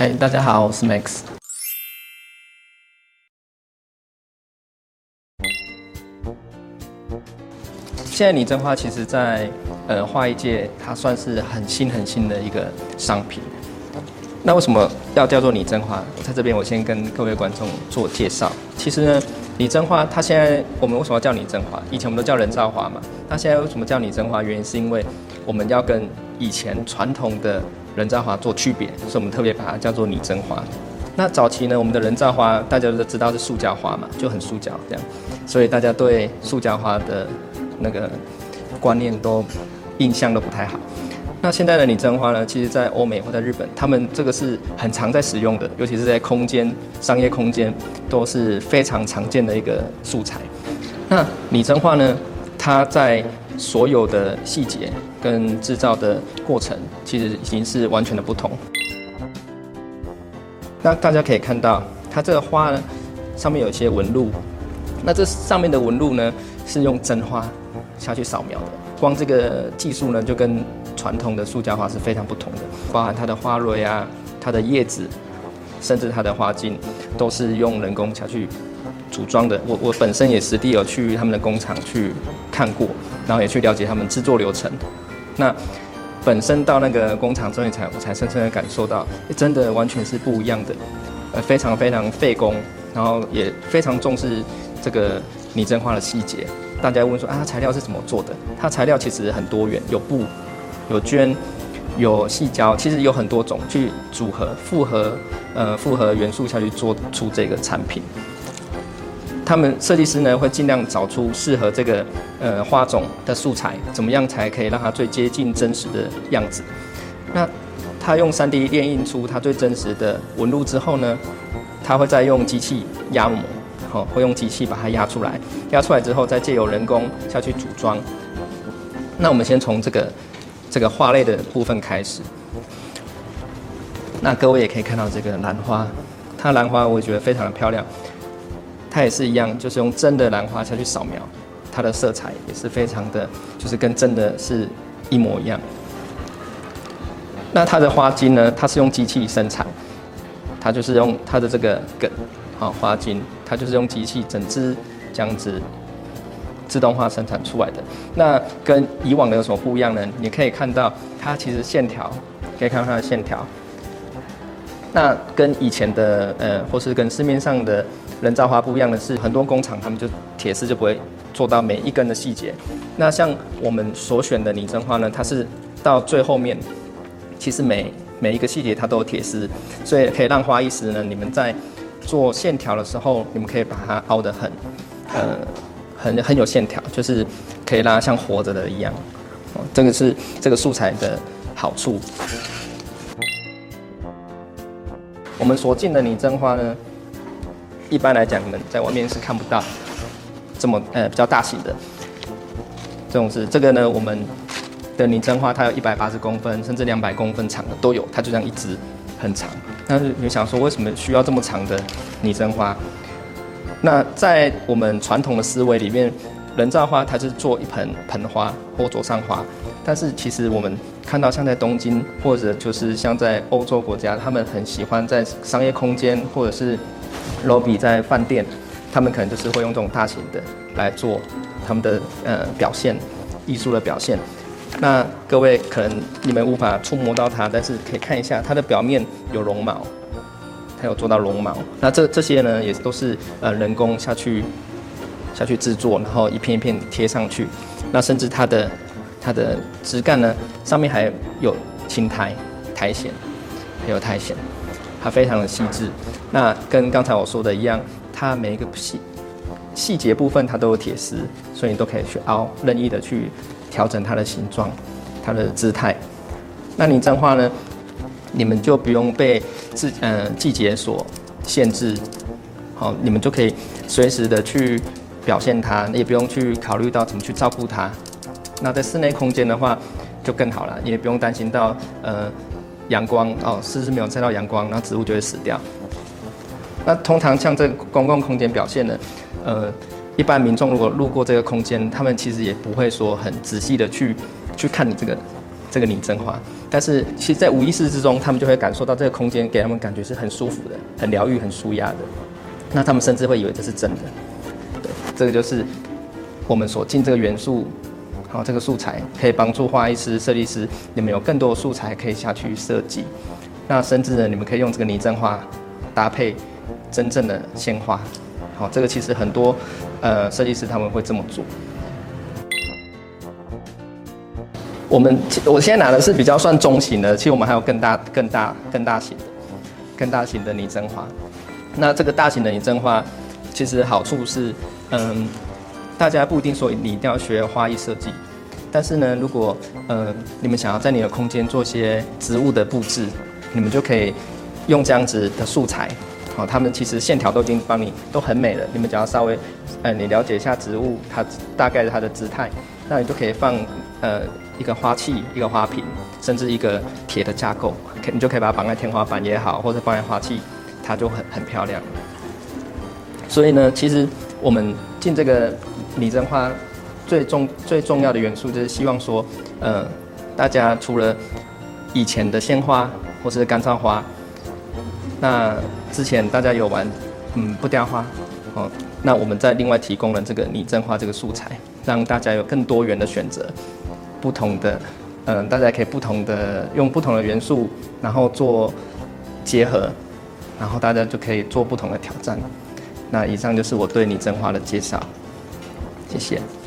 哎，大家好，我是 Max。现在拟真花其实在呃花艺界，它算是很新很新的一个商品。那为什么要叫做拟真花？我在这边我先跟各位观众做介绍。其实呢，拟真花它现在我们为什么要叫拟真花？以前我们都叫人造花嘛。那现在为什么叫拟真花？原因是因为我们要跟以前传统的人造花做区别，所以我们特别把它叫做拟真花。那早期呢，我们的人造花大家都知道是塑胶花嘛，就很塑胶这样，所以大家对塑胶花的那个观念都印象都不太好。那现在的拟真花呢，其实在欧美或在日本，他们这个是很常在使用的，尤其是在空间、商业空间都是非常常见的一个素材。那拟真花呢，它在所有的细节跟制造的过程，其实已经是完全的不同。那大家可以看到，它这个花呢，上面有一些纹路，那这上面的纹路呢，是用真花下去扫描的。光这个技术呢，就跟传统的塑胶花是非常不同的，包含它的花蕊啊、它的叶子，甚至它的花茎，都是用人工下去组装的。我我本身也实地有去他们的工厂去看过，然后也去了解他们制作流程。那本身到那个工厂之后，才我才深深的感受到，真的完全是不一样的，呃，非常非常费工，然后也非常重视这个拟真花的细节。大家问说啊，材料是怎么做的？它材料其实很多元，有布。有绢，有细胶，其实有很多种去组合、复合，呃，复合元素下去做出这个产品。他们设计师呢会尽量找出适合这个呃花种的素材，怎么样才可以让它最接近真实的样子？那他用 3D 列印出它最真实的纹路之后呢，他会再用机器压模，好，会用机器把它压出来，压出来之后再借由人工下去组装。那我们先从这个。这个花类的部分开始，那各位也可以看到这个兰花，它兰花我觉得非常的漂亮，它也是一样，就是用真的兰花下去扫描，它的色彩也是非常的，就是跟真的是一模一样。那它的花茎呢，它是用机器生产，它就是用它的这个梗，好花茎，它就是用机器整只这样子。自动化生产出来的，那跟以往的有什么不一样呢？你可以看到它其实线条，可以看到它的线条。那跟以前的呃，或是跟市面上的人造花不一样的是，很多工厂他们就铁丝就不会做到每一根的细节。那像我们所选的拟真花呢，它是到最后面，其实每每一个细节它都有铁丝，所以可以让花艺师呢，你们在做线条的时候，你们可以把它凹得很，呃。很很有线条，就是可以让它像活着的一样。哦，这个是这个素材的好处。我们所进的拟真花呢，一般来讲，你们在外面是看不到这么呃比较大型的。这种是这个呢，我们的拟真花它有一百八十公分，甚至两百公分长的都有，它就这样一直很长。但是你想说，为什么需要这么长的拟真花？那在我们传统的思维里面，人造花它是做一盆盆花或座上花，但是其实我们看到像在东京或者就是像在欧洲国家，他们很喜欢在商业空间或者是罗比在饭店，他们可能就是会用这种大型的来做他们的呃表现，艺术的表现。那各位可能你们无法触摸到它，但是可以看一下它的表面有绒毛。它有做到绒毛，那这这些呢，也都是呃人工下去下去制作，然后一片一片贴上去。那甚至它的它的枝干呢，上面还有青苔苔藓，还有苔藓，它非常的细致。那跟刚才我说的一样，它每一个细细节部分它都有铁丝，所以你都可以去凹，任意的去调整它的形状、它的姿态。那拟真花呢？你们就不用被季呃季节所限制，好，你们就可以随时的去表现它，也不用去考虑到怎么去照顾它。那在室内空间的话，就更好了，你也不用担心到呃阳光哦，是不是没有晒到阳光，然后植物就会死掉。那通常像这个公共空间表现呢，呃，一般民众如果路过这个空间，他们其实也不会说很仔细的去去看你这个这个拟真花。但是其实，在无意识之中，他们就会感受到这个空间给他们感觉是很舒服的、很疗愈、很舒压的。那他们甚至会以为这是真的。对，这个就是我们所进这个元素，好，这个素材可以帮助画艺师、设计师，你们有更多的素材可以下去设计。那甚至呢，你们可以用这个拟真花搭配真正的鲜花。好，这个其实很多呃设计师他们会这么做。我们我现在拿的是比较算中型的，其实我们还有更大、更大、更大型的、更大型的拟真花。那这个大型的拟真花，其实好处是，嗯，大家不一定说你一定要学花艺设计，但是呢，如果呃你们想要在你的空间做些植物的布置，你们就可以用这样子的素材。好，他们其实线条都已经帮你都很美了，你们只要稍微，呃，你了解一下植物它大概它的姿态，那你就可以放呃。一个花器，一个花瓶，甚至一个铁的架构，可你就可以把它绑在天花板也好，或者放在花器，它就很很漂亮。所以呢，其实我们进这个拟真花最重最重要的元素，就是希望说，呃，大家除了以前的鲜花或是干燥花，那之前大家有玩嗯不雕花，哦，那我们再另外提供了这个拟真花这个素材，让大家有更多元的选择。不同的，嗯、大家可以不同的用不同的元素，然后做结合，然后大家就可以做不同的挑战。那以上就是我对拟真花的介绍，谢谢。